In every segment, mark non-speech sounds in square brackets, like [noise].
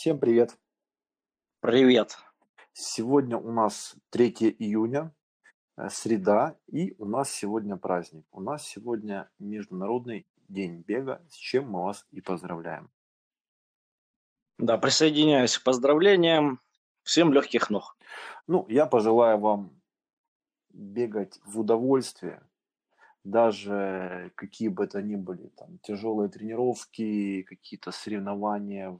Всем привет! Привет! Сегодня у нас 3 июня, э, среда, и у нас сегодня праздник. У нас сегодня Международный день бега, с чем мы вас и поздравляем. Да, присоединяюсь к поздравлениям. Всем легких ног. Ну, я пожелаю вам бегать в удовольствие, даже какие бы это ни были, там, тяжелые тренировки, какие-то соревнования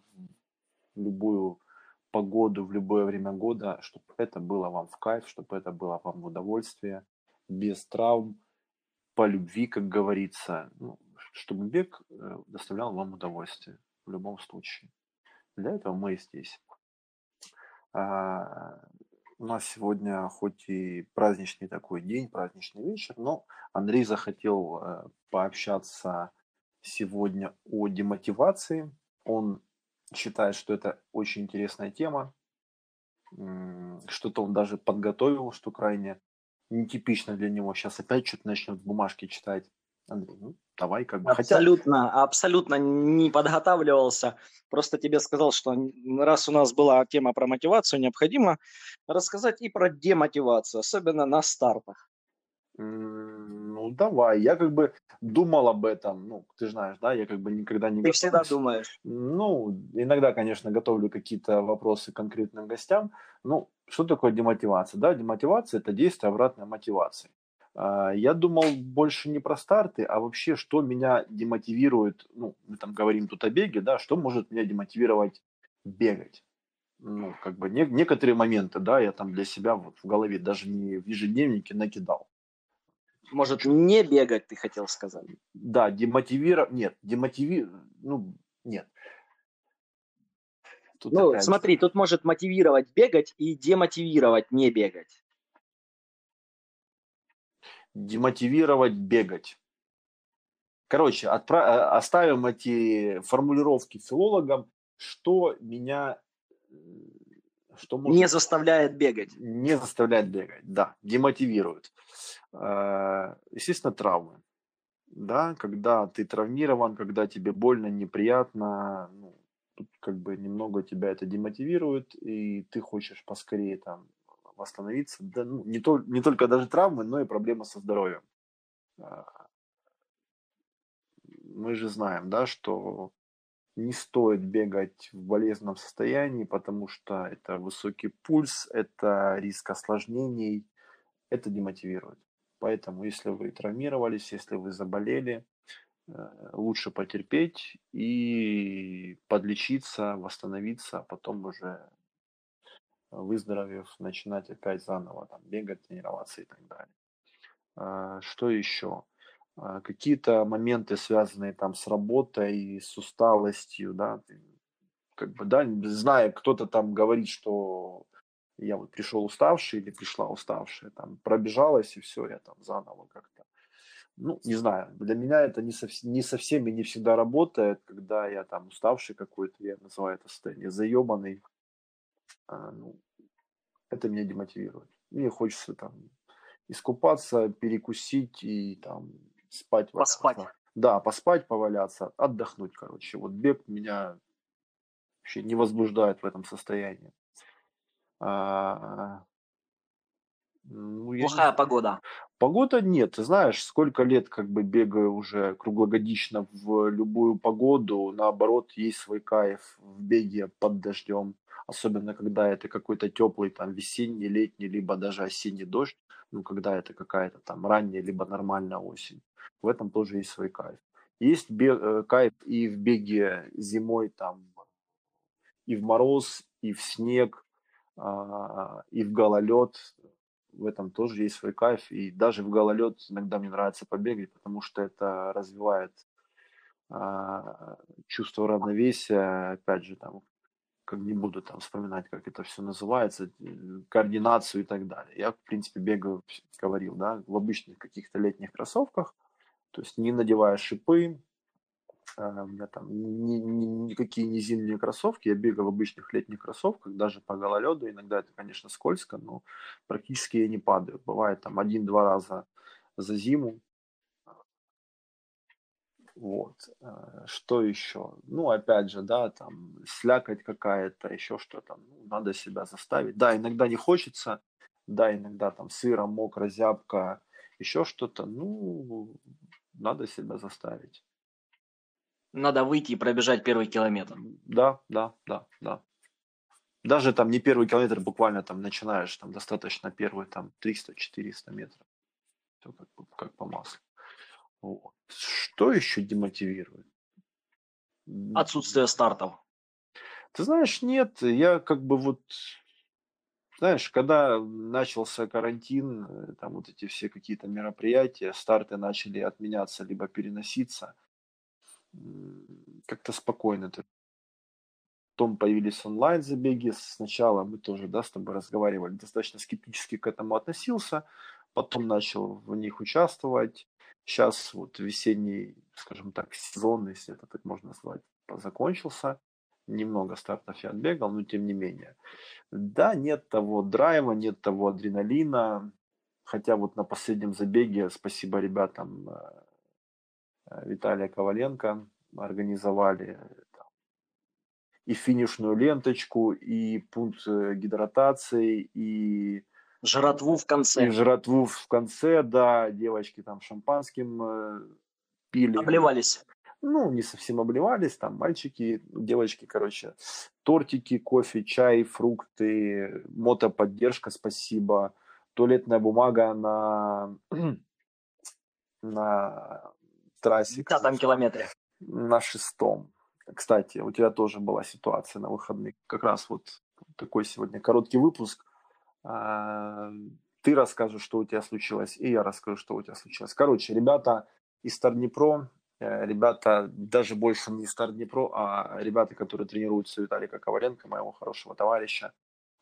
любую погоду, в любое время года, чтобы это было вам в кайф, чтобы это было вам в удовольствие, без травм, по любви, как говорится, ну, чтобы бег э, доставлял вам удовольствие в любом случае. Для этого мы и здесь. А, у нас сегодня хоть и праздничный такой день, праздничный вечер, но Андрей захотел э, пообщаться сегодня о демотивации. Он считает, что это очень интересная тема. Что-то он даже подготовил, что крайне нетипично для него. Сейчас опять что-то начнет в бумажке читать. Андрей, ну, давай как бы. Абсолютно, Хотя... абсолютно не подготавливался. Просто тебе сказал, что раз у нас была тема про мотивацию, необходимо рассказать и про демотивацию, особенно на стартах. Ну, давай. Я как бы думал об этом. Ну, ты знаешь, да, я как бы никогда не Ты всегда думаешь. Ну, иногда, конечно, готовлю какие-то вопросы конкретным гостям. Ну, что такое демотивация? Да, демотивация – это действие обратной мотивации. А, я думал больше не про старты, а вообще, что меня демотивирует, ну, мы там говорим тут о беге, да, что может меня демотивировать бегать. Ну, как бы не, некоторые моменты, да, я там для себя вот в голове даже не в ежедневнике накидал. Может, не бегать, ты хотел сказать? Да, демотивировать, нет, демотивировать, ну, нет. Тут ну, опять... смотри, тут может мотивировать бегать и демотивировать не бегать демотивировать бегать. Короче, отправ... Э, оставим эти формулировки филологам, что меня что может... не заставляет бегать. Не заставляет бегать, да, демотивирует. Э, естественно, травмы. Да, когда ты травмирован, когда тебе больно, неприятно, ну, тут как бы немного тебя это демотивирует, и ты хочешь поскорее там восстановиться. Да, ну, не, то, не только даже травмы, но и проблемы со здоровьем. А, мы же знаем, да, что не стоит бегать в болезненном состоянии, потому что это высокий пульс, это риск осложнений, это демотивирует. Поэтому, если вы травмировались, если вы заболели, э, лучше потерпеть и подлечиться, восстановиться, а потом уже выздоровев, начинать опять заново там, бегать, тренироваться и так далее. А, что еще? А, какие-то моменты, связанные там с работой, с усталостью, да, как бы, да, зная, кто-то там говорит, что я вот пришел уставший или пришла уставшая, там, пробежалась и все, я там заново как-то. Ну, не знаю, для меня это не, совсем, не совсем и не всегда работает, когда я там уставший какой-то, я называю это состояние заебанный, а, ну, это меня демотивирует. Мне хочется там искупаться, перекусить и там спать. Поспать. Да, поспать, поваляться, отдохнуть, короче. Вот бег меня вообще не возбуждает в этом состоянии. А, ну, Плохая не... погода. Погода нет. Ты знаешь, сколько лет как бы бегаю уже круглогодично в любую погоду. Наоборот, есть свой кайф в беге под дождем. Особенно, когда это какой-то теплый там весенний, летний, либо даже осенний дождь. Ну, когда это какая-то там ранняя, либо нормальная осень. В этом тоже есть свой кайф. Есть бег, э, кайф и в беге зимой там, и в мороз, и в снег, и в гололед в этом тоже есть свой кайф. И даже в гололед иногда мне нравится побегать, потому что это развивает а, чувство равновесия, опять же, там, как не буду там вспоминать, как это все называется, координацию и так далее. Я, в принципе, бегаю, говорил, да, в обычных каких-то летних кроссовках, то есть не надевая шипы, а, у меня там ни, ни, никакие не зимние кроссовки, я бегаю в обычных летних кроссовках, даже по гололеду, иногда это, конечно, скользко, но практически я не падаю. Бывает там один-два раза за зиму. Вот. Э, что еще? Ну, опять же, да, там, слякоть какая-то, еще что-то. Ну, надо себя заставить. Да, иногда не хочется, да, иногда там сыро, мокро, зябко, еще что-то. Ну, надо себя заставить. Надо выйти и пробежать первый километр. Да, да, да, да. Даже там не первый километр, буквально там начинаешь, там достаточно первый там 300-400 метров. Все как, как по маслу. Вот. Что еще демотивирует? Отсутствие стартов. Ты знаешь, нет, я как бы вот, знаешь, когда начался карантин, э, там вот эти все какие-то мероприятия, старты начали отменяться либо переноситься, как-то спокойно. Потом появились онлайн-забеги. Сначала мы тоже, да, с тобой разговаривали, достаточно скептически к этому относился. Потом начал в них участвовать. Сейчас вот весенний, скажем так, сезон, если это так можно назвать, закончился. Немного стартов я отбегал, но тем не менее. Да, нет того драйва, нет того адреналина. Хотя вот на последнем забеге, спасибо ребятам э, Виталия Коваленко организовали там, и финишную ленточку, и пункт э, гидратации, и жратву в конце. И жратву в конце, да, девочки там шампанским э, пили. Обливались. Ну, не совсем обливались, там мальчики, девочки, короче, тортики, кофе, чай, фрукты, мотоподдержка, спасибо, туалетная бумага на, [clears throat] на трассе. На там километре. На шестом. Кстати, у тебя тоже была ситуация на выходных. Как раз вот такой сегодня короткий выпуск. А, ты расскажешь, что у тебя случилось, и я расскажу, что у тебя случилось. Короче, ребята из Старднепро, э, ребята даже больше не из Старднепро, а ребята, которые тренируются Виталика Коваленко, моего хорошего товарища.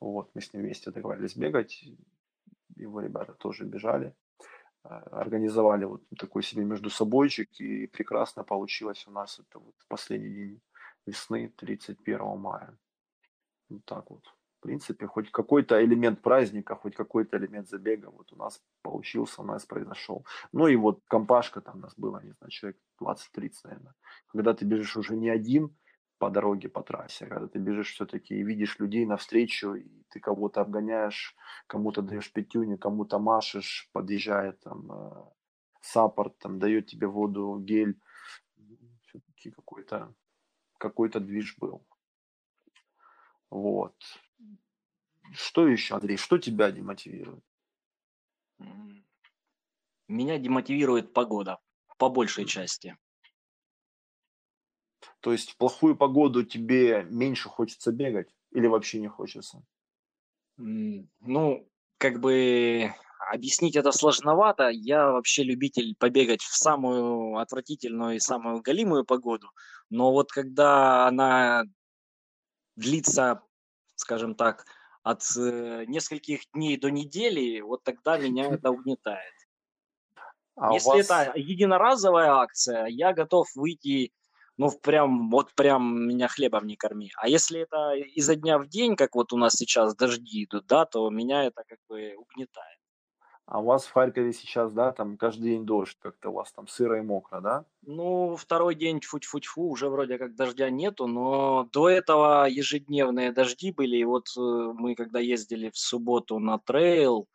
Вот, мы с ним вместе договорились бегать. Его ребята тоже бежали. А, организовали вот такой себе между собойчик, и прекрасно получилось у нас это вот последний день весны, 31 мая. Вот так вот. В принципе, хоть какой-то элемент праздника, хоть какой-то элемент забега вот у нас получился, у нас произошел. Ну и вот компашка там у нас было, не знаю, человек 20-30, наверное. Когда ты бежишь уже не один, по дороге, по трассе, когда ты бежишь все-таки и видишь людей навстречу, и ты кого-то обгоняешь, кому-то даешь пятюню, кому-то машешь, подъезжает там э, саппорт, там дает тебе воду, гель, все-таки какой-то какой-то движ был. Вот. Что еще, Андрей, что тебя демотивирует? Меня демотивирует погода, по большей части. То есть в плохую погоду тебе меньше хочется бегать или вообще не хочется? Ну, как бы объяснить это сложновато. Я вообще любитель побегать в самую отвратительную и самую галимую погоду. Но вот когда она длится, скажем так, от э, нескольких дней до недели, вот тогда меня это угнетает. А Если вас... это единоразовая акция, я готов выйти ну, прям, вот прям меня хлебом не корми. А если это изо дня в день, как вот у нас сейчас дожди идут, да, то меня это как бы угнетает. А у вас в Харькове сейчас, да, там каждый день дождь, как-то у вас там сыро и мокро, да? Ну, второй день тьфу-тьфу-тьфу, уже вроде как дождя нету, но до этого ежедневные дожди были, и вот э, мы когда ездили в субботу на трейл,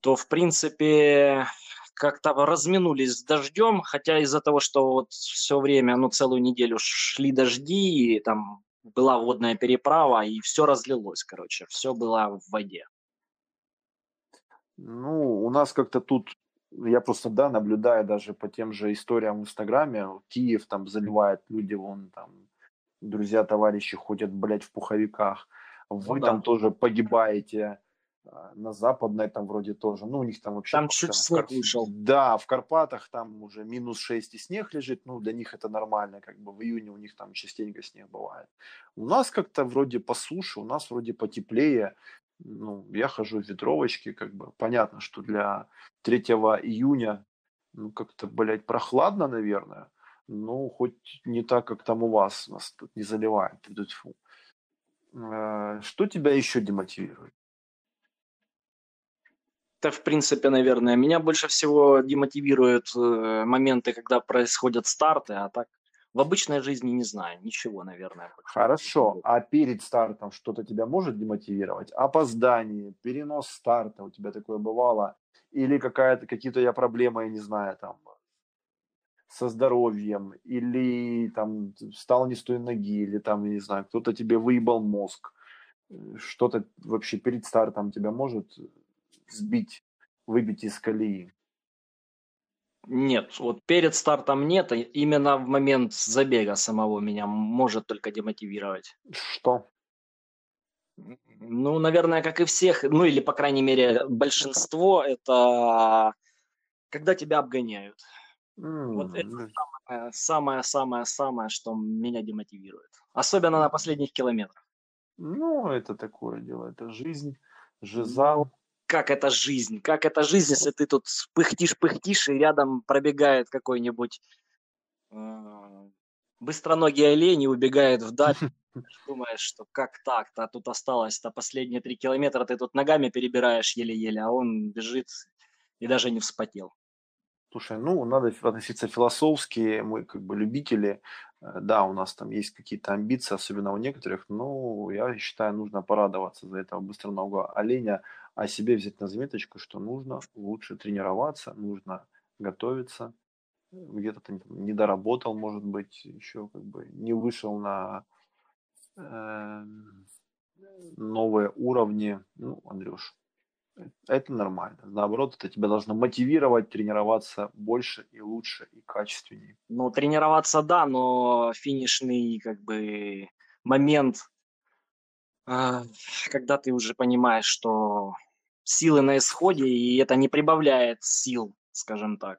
то, в принципе, как-то разминулись с дождем, хотя из-за того, что вот все время, ну, целую неделю шли дожди, и там была водная переправа, и все разлилось, короче, все было в воде. Ну, у нас как-то тут, я просто, да, наблюдаю даже по тем же историям в Инстаграме, Киев там заливает люди, вон там, друзья, товарищи ходят, блядь, в пуховиках, вы ну, там да. тоже погибаете, на западной там вроде тоже, ну у них там вообще... Там чуть снег вышел. Да, в Карпатах там уже минус 6 и снег лежит, ну для них это нормально, как бы в июне у них там частенько снег бывает. У нас как-то вроде по суше, у нас вроде потеплее, ну я хожу в ветровочке, как бы понятно, что для 3 июня ну как-то, блядь, прохладно, наверное, ну хоть не так, как там у вас, нас тут не заливает. Э, что тебя еще демотивирует? Это, в принципе, наверное. Меня больше всего демотивируют э, моменты, когда происходят старты, а так в обычной жизни не знаю, ничего, наверное. Хорошо, а перед стартом что-то тебя может демотивировать? Опоздание, перенос старта, у тебя такое бывало? Или какая-то, какие-то я проблемы, я не знаю, там, со здоровьем, или там встал не с той ноги, или там, я не знаю, кто-то тебе выебал мозг, что-то вообще перед стартом тебя может сбить, выбить из колеи? Нет, вот перед стартом нет, именно в момент забега самого меня может только демотивировать. Что? Ну, наверное, как и всех, ну или, по крайней мере, большинство, это когда тебя обгоняют. Mm. Вот это самое-самое-самое, что меня демотивирует. Особенно на последних километрах. Ну, это такое дело, это жизнь, жизал. Как это жизнь? Как это жизнь, если ты тут пыхтишь-пыхтишь, и рядом пробегает какой-нибудь э, быстроногий олень и убегает вдаль. [laughs] Думаешь, что как так-то, а тут осталось-то последние три километра, ты тут ногами перебираешь еле-еле, а он бежит и даже не вспотел. Слушай, ну, надо относиться философски, мы как бы любители, э, да, у нас там есть какие-то амбиции, особенно у некоторых, но я считаю, нужно порадоваться за этого быстроногого оленя, а себе взять на заметочку, что нужно лучше тренироваться, нужно готовиться, где-то ты не доработал, может быть, еще как бы не вышел на э, новые уровни. Ну, Андрюш, это нормально. Наоборот, это тебя должно мотивировать тренироваться больше и лучше и качественнее. Ну, тренироваться да, но финишный как бы момент, а, когда ты уже понимаешь, что силы на исходе, и это не прибавляет сил, скажем так.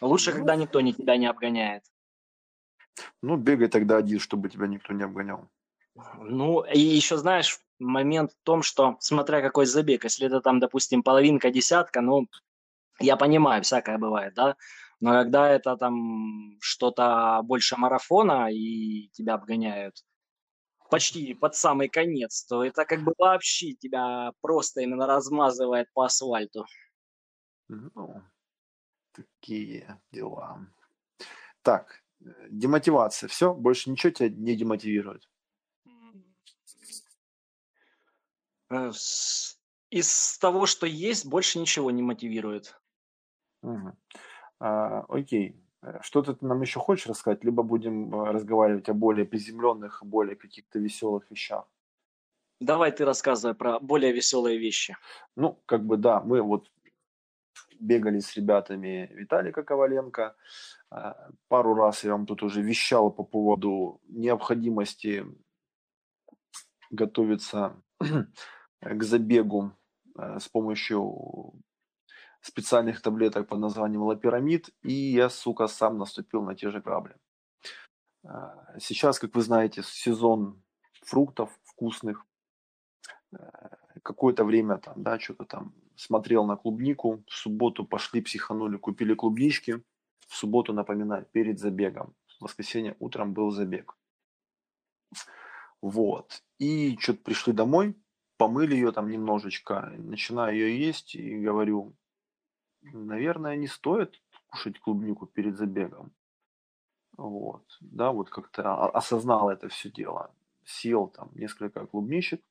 Лучше, ну, когда никто не тебя не обгоняет. Ну, бегай тогда один, чтобы тебя никто не обгонял. Ну, и еще, знаешь, момент в том, что, смотря какой забег, если это там, допустим, половинка, десятка, ну, я понимаю, всякое бывает, да, но когда это там что-то больше марафона и тебя обгоняют почти под самый конец, то это как бы вообще тебя просто именно размазывает по асфальту. Ну, такие дела. Так, э, демотивация. Все, больше ничего тебя не демотивирует? Э, из того, что есть, больше ничего не мотивирует. Угу. А, окей. Э, что-то ты нам еще хочешь рассказать, либо будем э, разговаривать о более приземленных, более каких-то веселых вещах? Давай ты рассказывай про более веселые вещи. Ну, как бы да, мы вот бегали с ребятами Виталика Коваленко. Пару раз я вам тут уже вещал по поводу необходимости готовиться [clears throat] к забегу э, с помощью специальных таблеток под названием лапирамид, и я, сука, сам наступил на те же грабли. Э, сейчас, как вы знаете, сезон фруктов вкусных. Э, какое-то время там, да, что-то там смотрел на клубнику. В субботу пошли, психанули, купили клубнички. В субботу, напоминаю, перед забегом. В воскресенье утром был забег. Вот. И что-то пришли домой, помыли ее там немножечко, начинаю ее есть и говорю, наверное, не стоит кушать клубнику перед забегом. Вот, да, вот как-то осознал это все дело. Съел там несколько клубничек,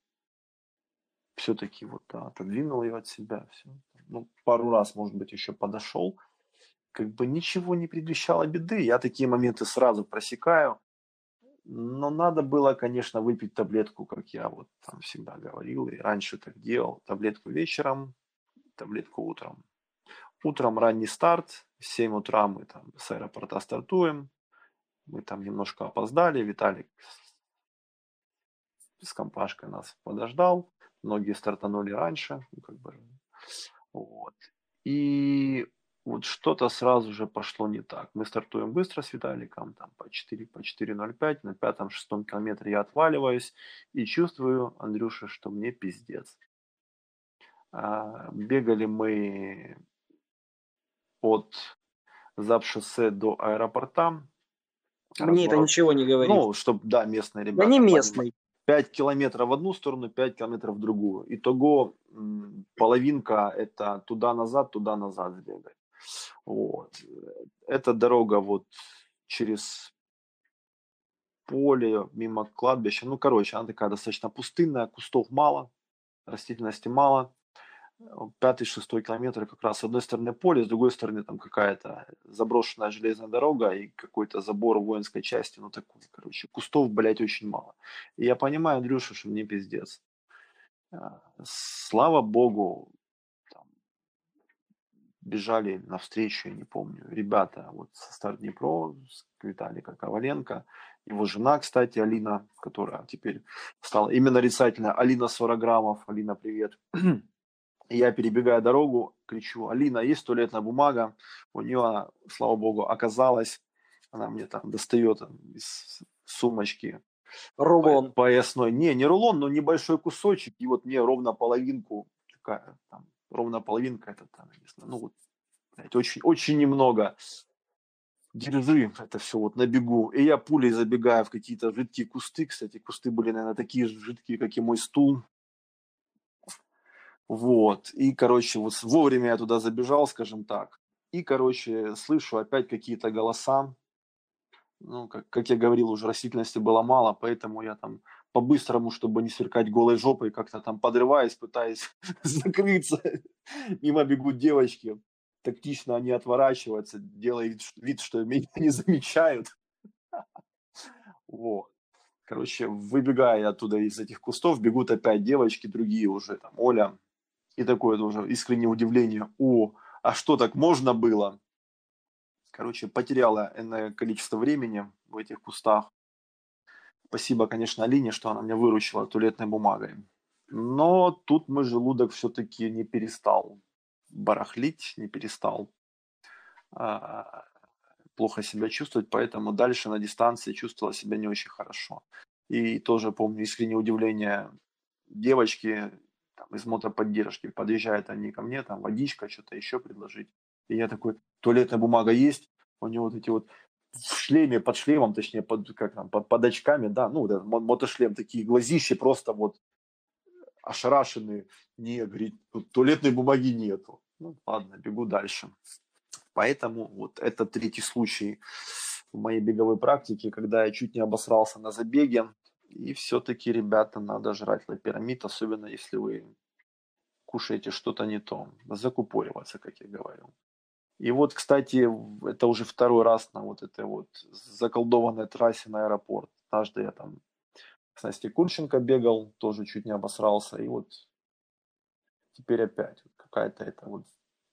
все-таки вот да, отодвинул ее от себя. Все. Ну, пару раз, может быть, еще подошел. Как бы ничего не предвещало беды. Я такие моменты сразу просекаю. Но надо было, конечно, выпить таблетку, как я вот там всегда говорил, и раньше так делал. Таблетку вечером, таблетку утром. Утром ранний старт, в 7 утра мы там с аэропорта стартуем. Мы там немножко опоздали, Виталик с компашкой нас подождал. Многие стартанули раньше. Ну, как бы, вот. И вот что-то сразу же пошло не так. Мы стартуем быстро с Виталиком, там по 4, по 4.05, на пятом-шестом километре я отваливаюсь и чувствую, Андрюша, что мне пиздец. А, бегали мы от Запшоссе до аэропорта. Мне это ничего не говорит. Ну, чтобы, да, местные ребята. Я не местный. 5 километров в одну сторону, 5 километров в другую. Итого половинка это туда-назад, туда-назад сбегать. Вот. Эта дорога вот через поле, мимо кладбища. Ну, короче, она такая достаточно пустынная, кустов мало, растительности мало. Пятый, шестой километр как раз с одной стороны поле, с другой стороны там какая-то заброшенная железная дорога и какой-то забор воинской части, ну такой, короче, кустов, блядь, очень мало. И я понимаю, Андрюша, что мне пиздец. А, слава богу, бежали навстречу, я не помню, ребята вот со Стар Днепро, Виталика Коваленко, его жена, кстати, Алина, которая теперь стала именно нарицательная, Алина 40 граммов, Алина, привет. Я перебегаю дорогу, кричу, Алина, есть туалетная бумага? У нее, слава богу, оказалось, она мне там достает из сумочки рулон поясной. Не, не рулон, но небольшой кусочек, и вот мне ровно половинку, такая там ровно половинка, это там, не знаю, ну вот, это очень, очень немного. Держи это все вот на бегу. И я пулей забегаю в какие-то жидкие кусты. Кстати, кусты были, наверное, такие же жидкие, как и мой стул. Вот. И, короче, вот вовремя я туда забежал, скажем так. И, короче, слышу опять какие-то голоса. Ну, как, как я говорил, уже растительности было мало, поэтому я там по-быстрому, чтобы не сверкать голой жопой, как-то там подрываясь, пытаясь [laughs] закрыться. [laughs] Мимо бегут девочки. Тактично они отворачиваются, делая вид, что меня [laughs] не замечают. Вот. Короче, выбегая оттуда из этих кустов, бегут опять девочки, другие уже, там, Оля. И такое тоже искреннее удивление. О, а что так можно было? Короче, потеряла энное количество времени в этих кустах. Спасибо, конечно, Алине, что она меня выручила туалетной бумагой. Но тут мой желудок все-таки не перестал барахлить, не перестал а, плохо себя чувствовать, поэтому дальше на дистанции чувствовала себя не очень хорошо. И тоже помню искреннее удивление девочки там, из мотоподдержки. Подъезжают они ко мне, там водичка, что-то еще предложить. И я такой, туалетная бумага есть? У него вот эти вот в шлеме, под шлемом, точнее, под, как там, под, под очками, да, ну, да, мотошлем, такие глазищи просто вот ошарашенные. Не, говорит, тут туалетной бумаги нету. Ну, ладно, бегу дальше. Поэтому вот это третий случай в моей беговой практике, когда я чуть не обосрался на забеге. И все-таки, ребята, надо жрать лапирамид, особенно если вы кушаете что-то не то. Закупориваться, как я говорил. И вот, кстати, это уже второй раз на вот этой вот заколдованной трассе на аэропорт. Однажды я там с Настей Курченко бегал, тоже чуть не обосрался. И вот теперь опять какая-то это вот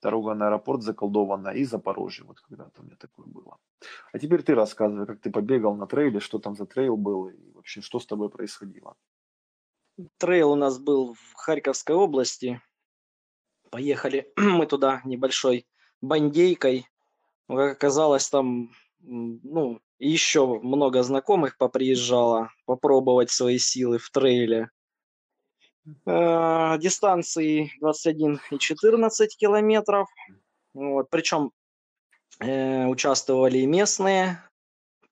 дорога на аэропорт заколдованная и Запорожье, вот когда-то у меня такое было. А теперь ты рассказывай, как ты побегал на трейле, что там за трейл был и вообще что с тобой происходило. Трейл у нас был в Харьковской области. Поехали [clears throat] мы туда небольшой бандейкой. Как оказалось, там ну, еще много знакомых поприезжало попробовать свои силы в трейле. Э, дистанции 21 и 14 километров. Вот, причем э, участвовали и местные.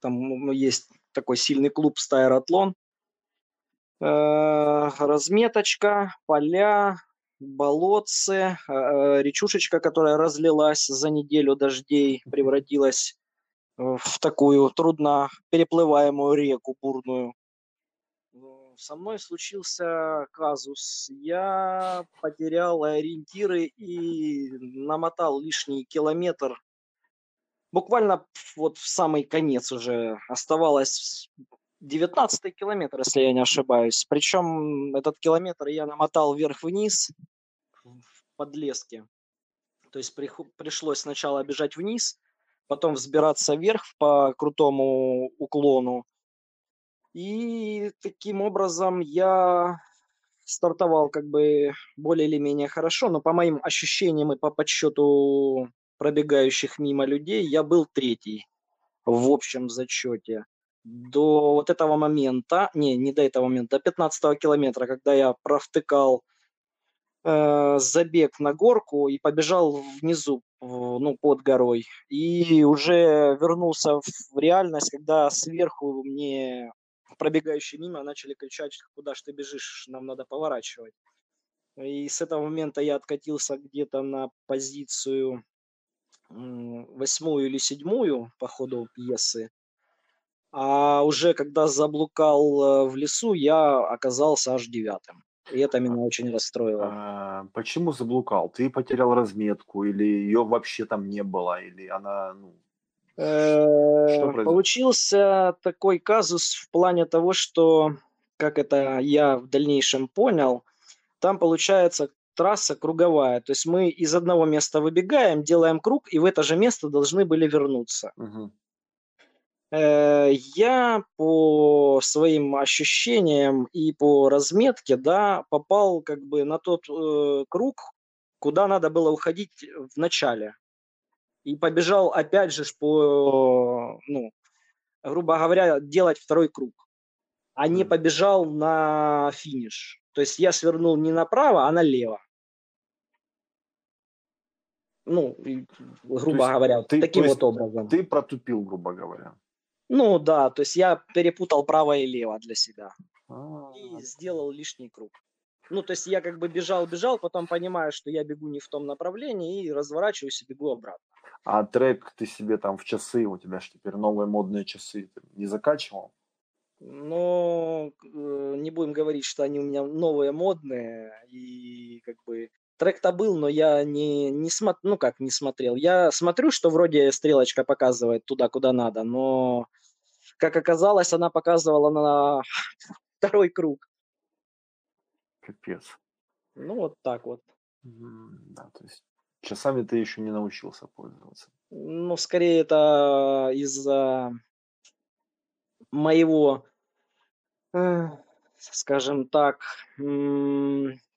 Там есть такой сильный клуб Стайратлон. Э, разметочка, поля, болотце, а, а, речушечка, которая разлилась за неделю дождей, превратилась в такую трудно переплываемую реку бурную. Со мной случился казус. Я потерял ориентиры и намотал лишний километр. Буквально вот в самый конец уже оставалось 19 километр, если я не ошибаюсь. Причем этот километр я намотал вверх-вниз в подлеске. То есть при, пришлось сначала бежать вниз, потом взбираться вверх по крутому уклону. И таким образом я стартовал как бы более или менее хорошо, но по моим ощущениям и по подсчету пробегающих мимо людей я был третий в общем зачете до вот этого момента, не, не до этого момента, до 15 километра, когда я провтыкал э, забег на горку и побежал внизу, ну, под горой. И уже вернулся в реальность, когда сверху мне пробегающие мимо начали кричать, куда ж ты бежишь, нам надо поворачивать. И с этого момента я откатился где-то на позицию восьмую или седьмую по ходу пьесы. А уже когда заблукал э, в лесу, я оказался аж девятым. И это меня очень расстроило. А, почему заблукал? Ты потерял разметку, или ее вообще там не было, или она, ну, Получился такой казус в плане того, что, как это я в дальнейшем понял, там получается трасса круговая. То есть мы из одного места выбегаем, делаем круг, и в это же место должны были вернуться. Угу. Я по своим ощущениям и по разметке, да, попал как бы на тот э, круг, куда надо было уходить в начале. И побежал опять же по, ну, грубо говоря, делать второй круг. А не побежал на финиш. То есть я свернул не направо, а налево. Ну, грубо говоря, ты, таким вот образом. Ты протупил, грубо говоря. Ну да, то есть я перепутал право и лево для себя. А-а-а. И сделал лишний круг. Ну, то есть я как бы бежал, бежал, потом понимаю, что я бегу не в том направлении и разворачиваюсь и бегу обратно. А трек ты себе там в часы, у тебя же теперь новые модные часы, ты не закачивал? Но э, не будем говорить, что они у меня новые, модные, и как бы трек-то был, но я не, не смотрел, ну как не смотрел. Я смотрю, что вроде стрелочка показывает туда, куда надо, но как оказалось, она показывала на [laughs] второй круг. Капец. Ну вот так вот. Да, то есть часами ты еще не научился пользоваться. Ну, скорее это из-за моего скажем так,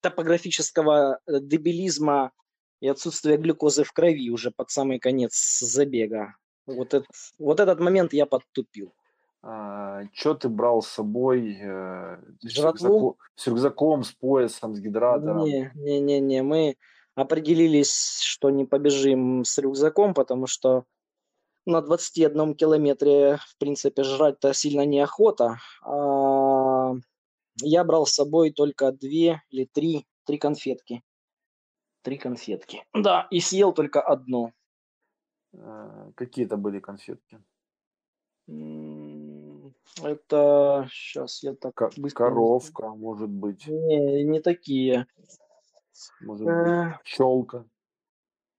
топографического э, дебилизма и отсутствия глюкозы в крови уже под самый конец забега. Вот, этот, вот этот момент я подтупил. А, что ты брал с собой? Э, с, рюкзаком, с рюкзаком, с поясом, с гидратором? Не, не, не, не. Мы определились, что не побежим с рюкзаком, потому что на 21 километре, в принципе, жрать-то сильно неохота. А я брал с собой только две или три, три конфетки. Три конфетки. Да, и съел только одну. А, какие это были конфетки? Это сейчас я так К- быстро... Коровка, может быть. Не, не такие. Может быть, пчелка.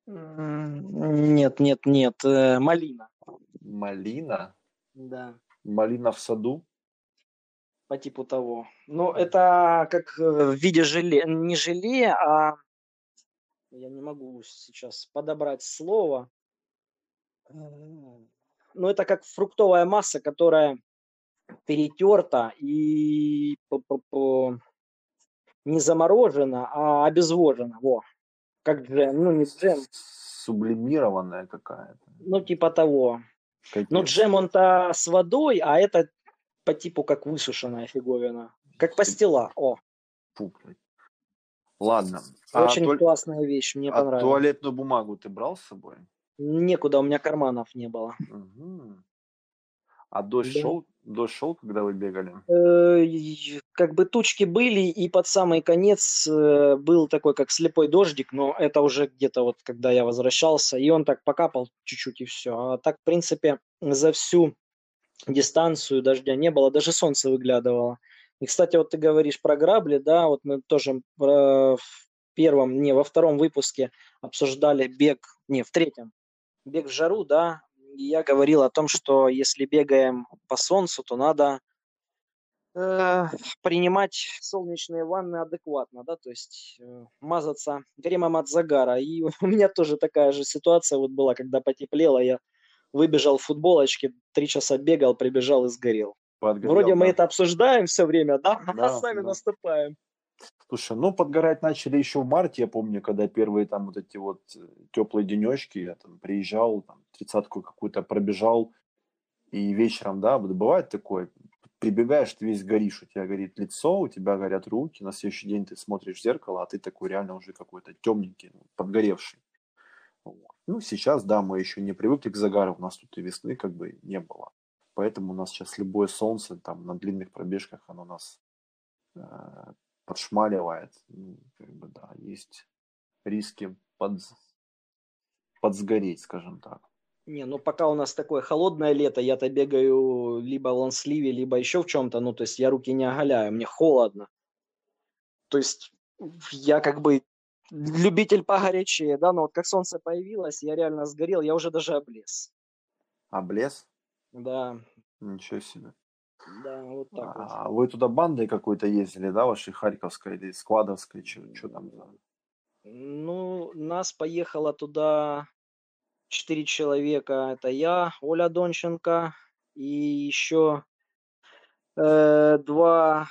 Нет, нет, нет. Э, малина. Малина? Да. Малина в саду? По типу того. Ну, это как э, в виде желе, не желе, а я не могу сейчас подобрать слово. Ну, это как фруктовая масса, которая перетерта и не заморожена, а обезвожена. Во как джем, ну не джем. Сублимированная какая-то. Ну типа того. Ну джем он-то с водой, а это по типу как высушенная фиговина. Как пастила, о. Фу, Ладно. А Очень а классная вещь, мне а понравилась. туалетную бумагу ты брал с собой? Некуда, у меня карманов не было. Угу. А дождь да. шел, дождь шел, когда вы бегали? Э, как бы тучки были, и под самый конец э, был такой, как слепой дождик, но это уже где-то вот, когда я возвращался, и он так покапал чуть-чуть, и все. А так, в принципе, за всю дистанцию дождя не было, даже солнце выглядывало. И, кстати, вот ты говоришь про грабли, да, вот мы тоже э, в первом, не, во втором выпуске обсуждали бег, не, в третьем, бег в жару, да, я говорил о том, что если бегаем по солнцу, то надо э, принимать солнечные ванны адекватно, да, то есть э, мазаться кремом от загара. И [laughs] у меня тоже такая же ситуация вот была, когда потеплело, я выбежал в футболочке, три часа бегал, прибежал и сгорел. Подгорел, Вроде да. мы это обсуждаем все время, да, [laughs] да а сами да. наступаем. Слушай, ну подгорать начали еще в марте, я помню, когда первые там вот эти вот э, теплые денечки, я там приезжал, там тридцатку какую-то пробежал, и вечером, да, вот бывает такое, прибегаешь, ты весь горишь, у тебя горит лицо, у тебя горят руки, на следующий день ты смотришь в зеркало, а ты такой реально уже какой-то темненький, ну, подгоревший. Ну, сейчас, да, мы еще не привыкли к загару, у нас тут и весны как бы не было. Поэтому у нас сейчас любое солнце там на длинных пробежках, оно нас э, подшмаливает. Ну, как бы, да, есть риски под, подсгореть, скажем так. Не, ну пока у нас такое холодное лето, я-то бегаю либо в лансливе, либо еще в чем-то, ну то есть я руки не оголяю, мне холодно. То есть я как бы любитель погорячее, да, но вот как солнце появилось, я реально сгорел, я уже даже облез. Облез? Да. Ничего себе. Да, вот так вот. А вы туда бандой какой-то ездили, да, вашей Харьковской или Складовской, что там? Ну, нас поехало туда четыре человека. Это я, Оля Донченко и еще э, два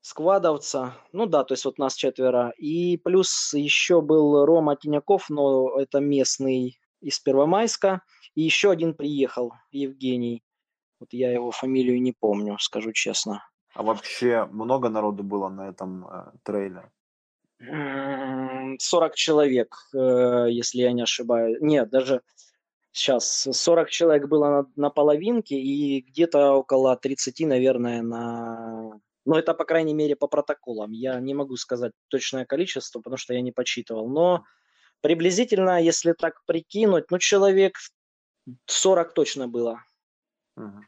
сквадовца. Ну да, то есть вот нас четверо. И плюс еще был Рома Тиняков, но это местный из Первомайска. И еще один приехал, Евгений. Вот я его фамилию не помню, скажу честно. А вообще много народу было на этом э, трейле? 40 человек, э, если я не ошибаюсь. Нет, даже сейчас 40 человек было на, на половинке и где-то около 30, наверное, на... Ну, это, по крайней мере, по протоколам. Я не могу сказать точное количество, потому что я не подсчитывал. Но приблизительно, если так прикинуть, ну, человек 40 точно было. Угу.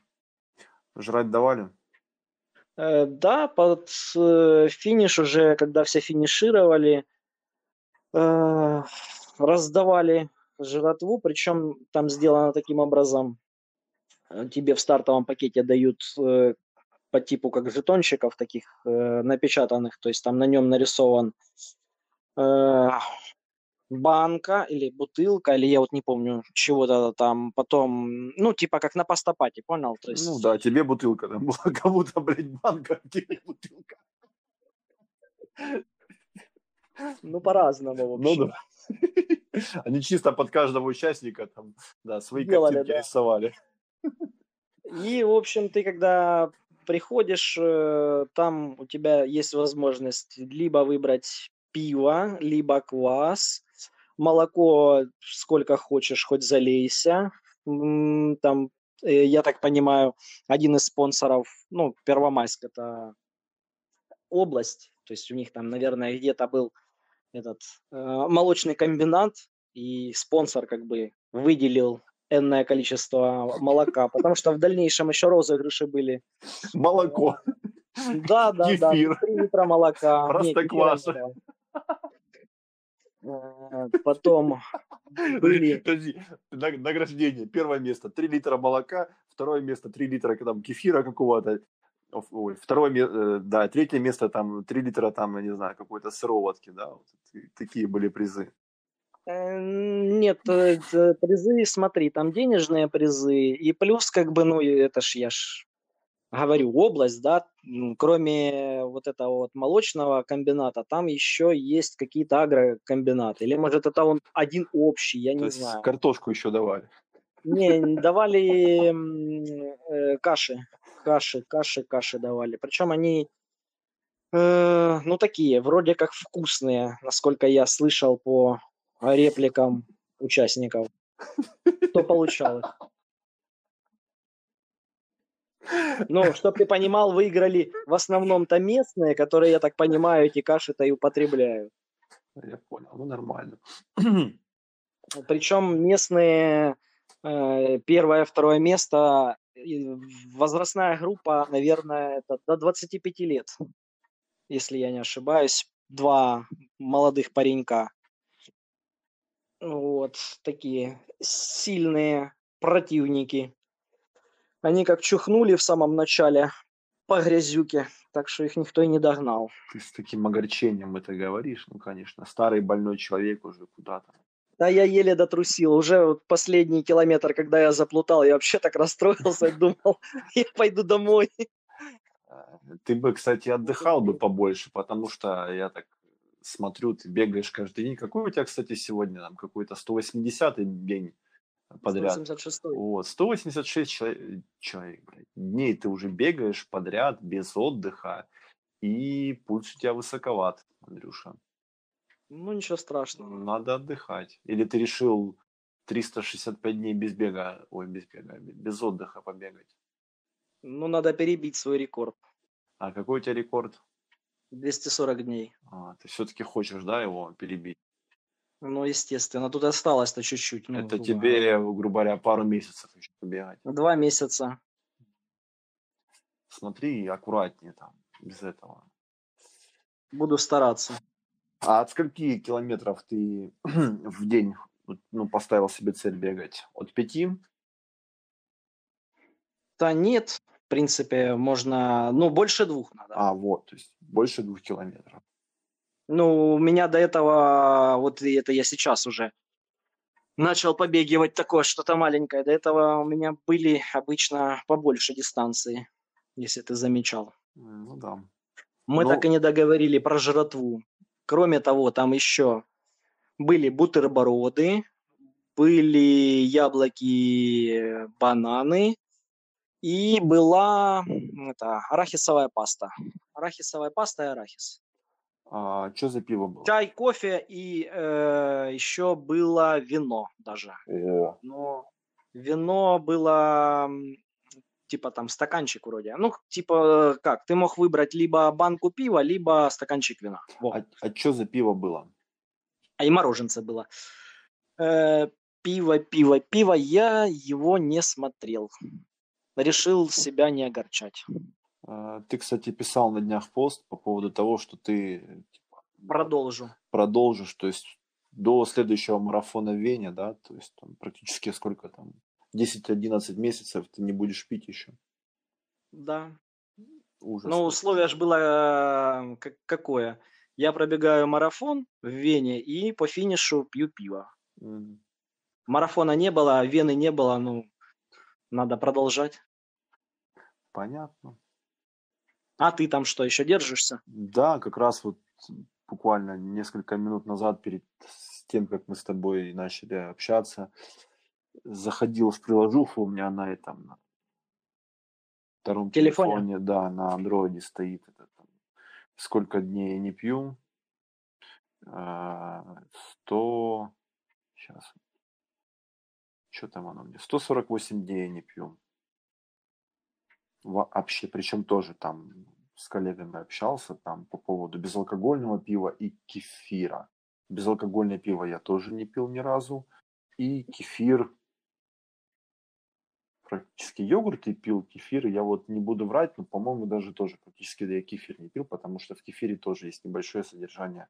Жрать давали? Э, да, под э, финиш уже, когда все финишировали, э, раздавали жратву, причем там сделано таким образом, тебе в стартовом пакете дают по типу как жетончиков таких напечатанных, то есть там на нем нарисован банка или бутылка, или я вот не помню, чего-то там потом, ну, типа как на пастопате, понял? То есть... Ну да, тебе бутылка там была, [laughs] кому-то, блядь, банка, а тебе бутылка. Ну, по-разному, в общем. Ну да. [laughs] Они чисто под каждого участника там, да, свои Делали, картинки да. рисовали. И, в общем, ты когда приходишь, э, там у тебя есть возможность либо выбрать пиво, либо квас, молоко сколько хочешь, хоть залейся. Там, э, я так понимаю, один из спонсоров, ну, Первомайск это область, то есть у них там, наверное, где-то был этот э, молочный комбинат, и спонсор как бы выделил энное количество молока, потому что в дальнейшем еще розыгрыши были. Молоко. Да, да, да. 3 литра молока. Простокваша. Э, потом [laughs] были... Подожди, награждение. Первое место 3 литра молока, второе место 3 литра там, кефира какого-то. Ой, второе, э, да, третье место там 3 литра там, я не знаю, какой-то сыроватки, да, вот, такие были призы. Э, нет, призы, смотри, там денежные призы, и плюс, как бы, ну, это ж я ж говорю, область, да, кроме вот этого вот молочного комбината, там еще есть какие-то агрокомбинаты. Или, может, это он один общий, я То не знаю. картошку еще давали? Не, [laughs] давали э, каши, каши, каши, каши давали. Причем они, э, ну, такие, вроде как вкусные, насколько я слышал по репликам участников. Кто получал их. Ну, чтобы ты понимал, выиграли в основном-то местные, которые, я так понимаю, эти каши-то и употребляют. Я понял, ну нормально. Причем местные э, первое, второе место, возрастная группа, наверное, это до 25 лет, если я не ошибаюсь, два молодых паренька. Вот, такие сильные противники. Они как чухнули в самом начале по грязюке, так что их никто и не догнал. Ты с таким огорчением это говоришь, ну, конечно. Старый больной человек уже куда-то. Да я еле дотрусил. Уже вот последний километр, когда я заплутал, я вообще так расстроился [laughs] думал, я пойду домой. А, ты бы, кстати, отдыхал бы побольше, потому что я так смотрю, ты бегаешь каждый день. Какой у тебя, кстати, сегодня там какой-то 180-й день? Подряд. 186. Вот, 186 человек, человек блядь, дней ты уже бегаешь подряд, без отдыха, и пульс у тебя высоковат, Андрюша. Ну, ничего страшного. Надо отдыхать. Или ты решил 365 дней без бега, ой, без бега, без отдыха побегать. Ну, надо перебить свой рекорд. А какой у тебя рекорд? 240 дней. А, ты все-таки хочешь, да, его перебить? Ну, естественно, тут осталось-то чуть-чуть. Ну, Это грубо тебе, грубо говоря, пару месяцев еще побегать. говоря. Два месяца. Смотри, аккуратнее там, без этого. Буду стараться. А от скольки километров ты [clears throat] в день ну, поставил себе цель бегать? От пяти? Да нет, в принципе, можно, ну, больше двух надо. А, вот, то есть больше двух километров. Ну, у меня до этого, вот это я сейчас уже начал побегивать такое что-то маленькое. До этого у меня были обычно побольше дистанции, если ты замечал. Ну да. Мы Ну- так и не договорили про жратву. Кроме того, там еще были бутерброды, были яблоки, бананы и была это, арахисовая паста. Арахисовая паста и арахис. А что за пиво было? Чай, кофе и э, еще было вино даже. О, Но вино было типа там стаканчик вроде. Ну, типа как, ты мог выбрать либо банку пива, либо стаканчик вина. Во. а, а что за пиво было? А и мороженце было. Э, пиво, пиво, пиво. Я его не смотрел. Решил себя не огорчать. А, Ты, кстати, писал на днях пост по поводу того, что ты типа, Продолжу. продолжишь, то есть до следующего марафона в Вене, да, то есть там практически сколько там, 10-11 месяцев ты не будешь пить еще. Да. Ужас. Но условие же было э, как- какое? Я пробегаю марафон в Вене и по финишу пью пиво. М, Марафона не было, Вены не было, ну, надо продолжать. Понятно. А ты там что, еще держишься? Да, как раз вот буквально несколько минут назад, перед тем, как мы с тобой начали общаться, заходил в приложуху, у меня на этом на втором Телефоне? телефоне, да, на андроиде стоит это там, сколько дней я не пью. А, 100, сейчас, что там оно мне, 148 дней я не пью. Вообще, причем тоже там с коллегами общался там по поводу безалкогольного пива и кефира. Безалкогольное пиво я тоже не пил ни разу. И кефир, практически йогурт и пил кефир. Я вот не буду врать, но, по-моему, даже тоже практически я кефир не пил, потому что в кефире тоже есть небольшое содержание,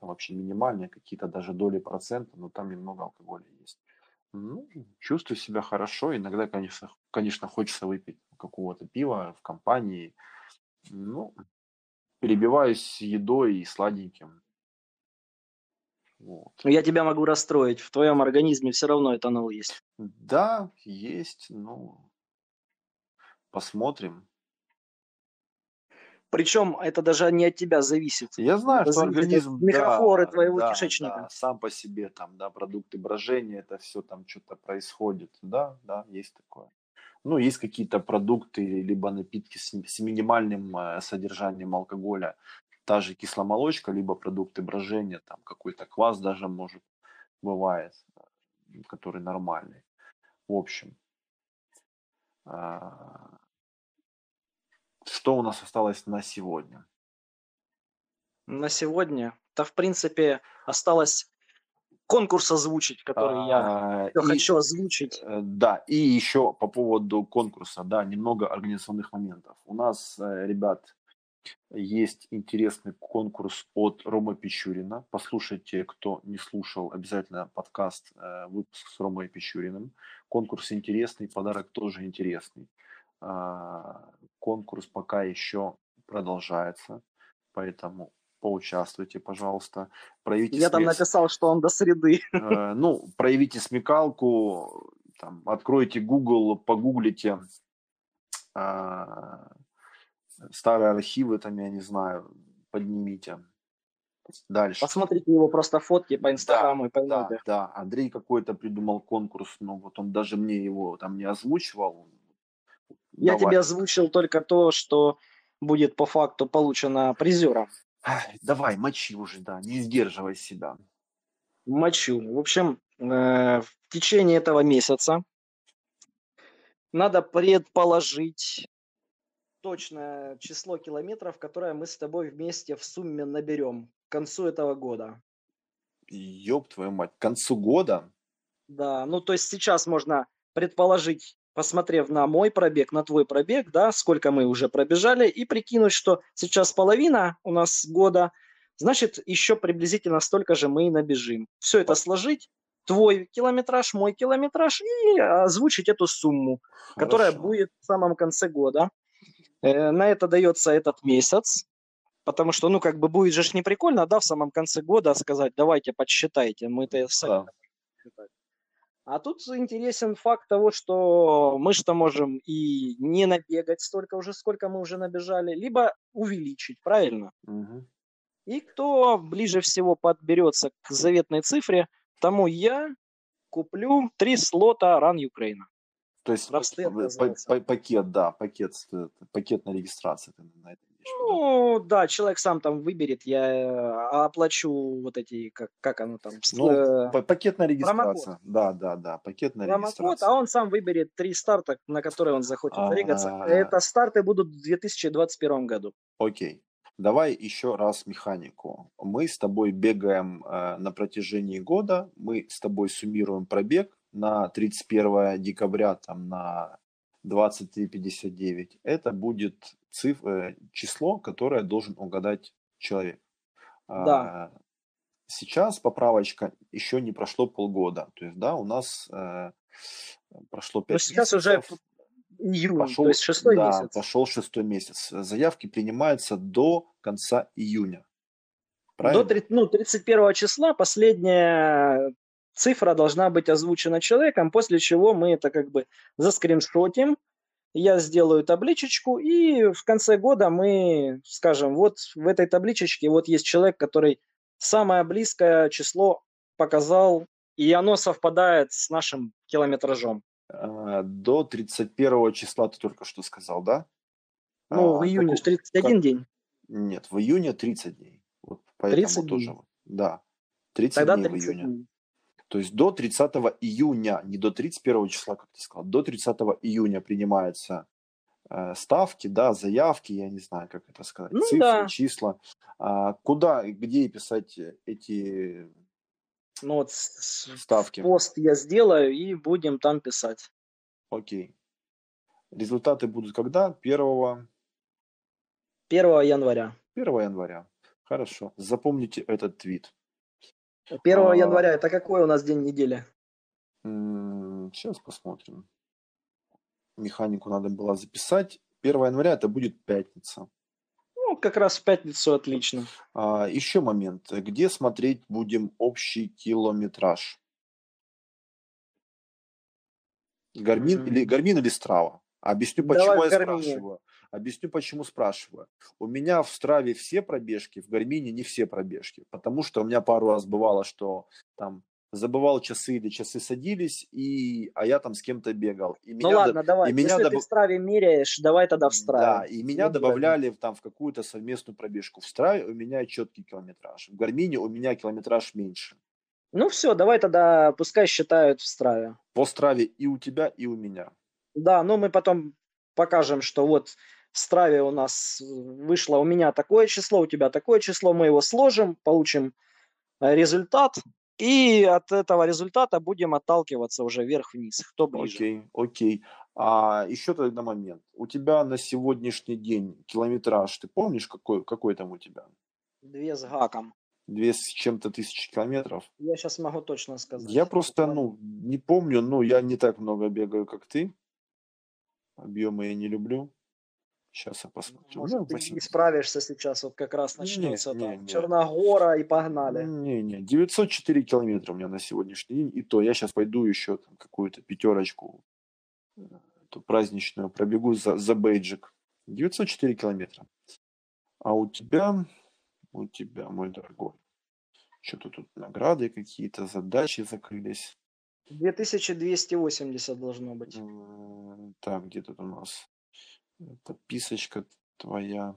там вообще минимальное, какие-то даже доли процента, но там немного алкоголя есть. Ну, чувствую себя хорошо. Иногда, конечно, конечно, хочется выпить какого-то пива в компании. Ну, перебиваюсь едой и сладеньким. Вот. Я тебя могу расстроить. В твоем организме все равно этанол есть. Да, есть, ну, посмотрим. Причем это даже не от тебя зависит. Я знаю, Это что организм, микрофлоры да, твоего да, кишечника. да, сам по себе там, да, продукты брожения, это все там что-то происходит, да, да, есть такое. Ну, есть какие-то продукты, либо напитки с, с минимальным э, содержанием алкоголя, та же кисломолочка, либо продукты брожения, там какой-то квас даже может бывает, э, который нормальный. В общем, а, что у нас осталось на сегодня? На сегодня, да, в принципе, осталось конкурс озвучить, который я А, и- хочу озвучить. Э, Да, и еще по поводу конкурса, да, немного организационных моментов. У нас, э, ребят, есть интересный конкурс от Рома Пичурина. Послушайте, кто не слушал, обязательно подкаст, э, выпуск с Ромой Пичуриным. Конкурс интересный, подарок тоже интересный. А, Конкурс пока еще продолжается, поэтому поучаствуйте, пожалуйста. Проявите Я там смелость. написал, что он до среды. Э, ну, проявите смекалку, там, откройте Google, погуглите а, старые архивы, там, я не знаю, поднимите. Дальше. Посмотрите его просто фотки по инстаграму и Да, поймете. да, Андрей какой-то придумал конкурс, но вот он даже мне его там не озвучивал. Я Давай. тебе озвучил только то, что будет по факту получено призером. Ай, Давай, мочи уже, да, не сдерживай себя. Мочу. В общем, Э, в течение этого месяца надо предположить точное число километров, которое мы с тобой вместе в сумме наберем к концу этого года. Ёб твою мать, к концу года? Да, ну то есть сейчас можно предположить, посмотрев на мой пробег, на твой пробег, да, сколько мы уже пробежали, и прикинуть, что сейчас половина у нас года, значит, еще приблизительно столько же мы и набежим. Все это сложить, твой километраж, мой километраж, и озвучить эту сумму, Хорошо. которая будет в самом конце года. Э, на это дается этот месяц, потому что, ну, как бы будет же не прикольно, да, в самом конце года сказать, давайте подсчитайте, мы-то сами да. А тут интересен факт того, что мы что можем и не набегать столько уже, сколько мы уже набежали, либо увеличить, правильно? Угу. И кто ближе всего подберется к заветной цифре, тому я куплю три слота Run Ukraine. То есть пакет, да, пакет, пакет на регистрацию ну, да, человек сам там выберет, я э, оплачу вот эти, как, как оно там? Ну, э, пакетная регистрация. Да, да, да, пакетная промокод, регистрация. А он сам выберет три старта, на которые он захочет а, двигаться. Это старты будут в 2021 году. Окей. Давай еще раз механику. Мы с тобой бегаем э, на протяжении года, мы с тобой суммируем пробег на 31 декабря, там на 23.59. Это будет циф, э, число, которое должен угадать человек. Да. А, сейчас поправочка еще не прошло полгода. То есть, да, у нас э, прошло 5 месяцев. сейчас уже июнь, пошел, то есть шестой да, месяц. пошел шестой месяц. Заявки принимаются до конца июня. Правильно? До ну, 31 числа последняя цифра должна быть озвучена человеком, после чего мы это как бы заскриншотим, я сделаю табличечку, и в конце года мы скажем, вот в этой табличечке вот есть человек, который самое близкое число показал, и оно совпадает с нашим километражом. А, до 31 числа ты только что сказал, да? Ну, а, в июне как, 31 как... день. Нет, в июне 30 дней. Вот поэтому 30 тоже. Дней. Да. 30 Тогда дней 30 в июне. Дней. То есть до 30 июня, не до 31 числа, как ты сказал, до 30 июня принимаются э, ставки, да, заявки, я не знаю, как это сказать, ну, цифры, да. числа. А, куда, где писать эти ну, вот ставки? Пост я сделаю и будем там писать. Окей. Результаты будут когда? 1 1 января. 1 января. Хорошо. Запомните этот твит. 1 а, января это какой у нас день недели? Сейчас посмотрим. Механику надо было записать. 1 января это будет пятница. Ну, как раз в пятницу отлично. А, еще момент. Где смотреть будем общий километраж? Garmin mm-hmm. или Garmin или Strava? Объясню, почему Давай я спрашиваю. Объясню, почему спрашиваю. У меня в Strava все пробежки, в Garmin-е не все пробежки, потому что у меня пару раз бывало, что там забывал часы или часы садились, и, а я там с кем-то бегал. И ну меня ладно, до... давай, и меня если доб... ты в Страве меряешь, давай тогда в Страве. Да, и меня добавляли там в какую-то совместную пробежку. В Страве у меня четкий километраж, в Гармине у меня километраж меньше. Ну все, давай тогда пускай считают в Страве. По Страве и у тебя, и у меня. Да, но мы потом покажем, что вот в Страве у нас вышло у меня такое число, у тебя такое число, мы его сложим, получим э, результат, и от этого результата будем отталкиваться уже вверх-вниз, кто ближе. Окей, окей. А еще тогда момент. У тебя на сегодняшний день километраж, ты помнишь, какой, какой там у тебя? Две с гаком. Две с чем-то тысячи километров? Я сейчас могу точно сказать. Я просто, ну, не помню, но я не так много бегаю, как ты. Объемы я не люблю. Сейчас я посмотрю. Может, ну, ты 8... справишься сейчас, вот как раз начнется не, там не, не. Черногора и погнали. Не-не, 904 километра у меня на сегодняшний день, и то я сейчас пойду еще там какую-то пятерочку эту праздничную пробегу за, за бейджик. 904 километра. А у тебя, у тебя, мой дорогой, что-то тут награды какие-то, задачи закрылись. 2280 должно быть. Так, где тут у нас? Подписочка твоя.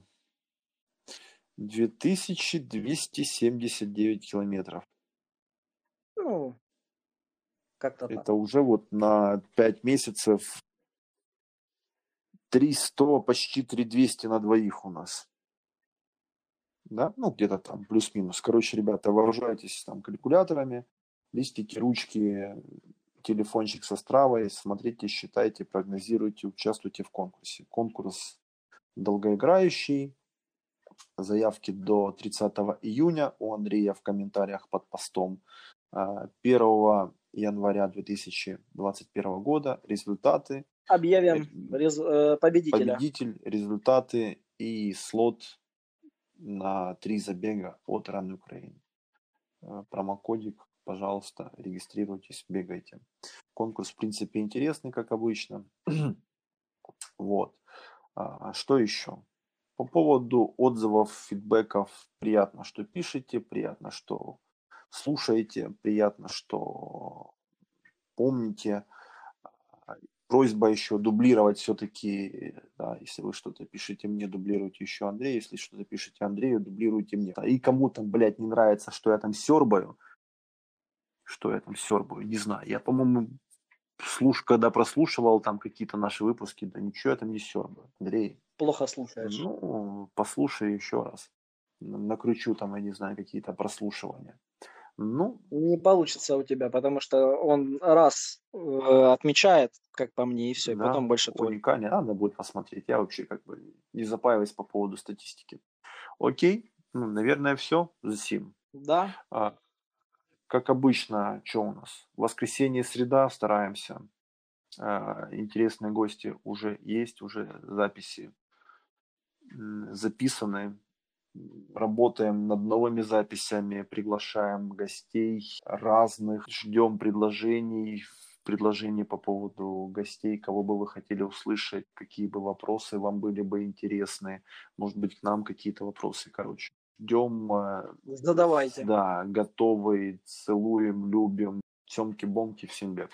2279 километров. Ну, Как-то Это так. уже вот на 5 месяцев 300, почти 3200 на двоих у нас. Да, ну где-то там плюс-минус. Короче, ребята, вооружайтесь там калькуляторами, листики, ручки, телефончик со стравой, смотрите, считайте, прогнозируйте, участвуйте в конкурсе. Конкурс долгоиграющий, заявки до 30 июня у Андрея в комментариях под постом. 1 а, января 2021 года результаты. Объявим э, рез... Э, победителя. Победитель, результаты и слот на три забега от Ран Украины. Э, промокодик, пожалуйста, регистрируйтесь, бегайте. Конкурс, в принципе, интересный, как обычно. [clears throat] вот. А, что еще? По поводу отзывов, фидбэков, приятно, что пишете, приятно, что слушаете, приятно, что помните. Просьба еще дублировать все-таки, да, если вы что-то пишете мне, дублируйте еще Андрею, если что-то пишете Андрею, дублируйте мне. И кому там, блядь, не нравится, что я там сербаю, что я там сербаю, не знаю. Я, по-моему, слуш, когда прослушивал там какие-то наши выпуски, да ничего я там не сербаю. Андрей. Плохо слушаешь. Ну, послушай еще раз. Накручу там, я не знаю, какие-то прослушивания. Ну, не получится у тебя, потому что он раз э, отмечает, как по мне, и все, да, и потом больше твой. Уникальный, надо будет посмотреть. Я вообще как бы не запаиваюсь по поводу статистики. Окей, ну, наверное, все за сим. Да. А, как обычно, что у нас? Воскресенье, среда, стараемся. А, интересные гости уже есть, уже записи записаны работаем над новыми записями, приглашаем гостей разных, ждем предложений, предложений по поводу гостей, кого бы вы хотели услышать, какие бы вопросы вам были бы интересны, может быть, к нам какие-то вопросы, короче. Ждем. Э, Задавайте. Да, готовы, целуем, любим. Тёмки-бомки, всем бег.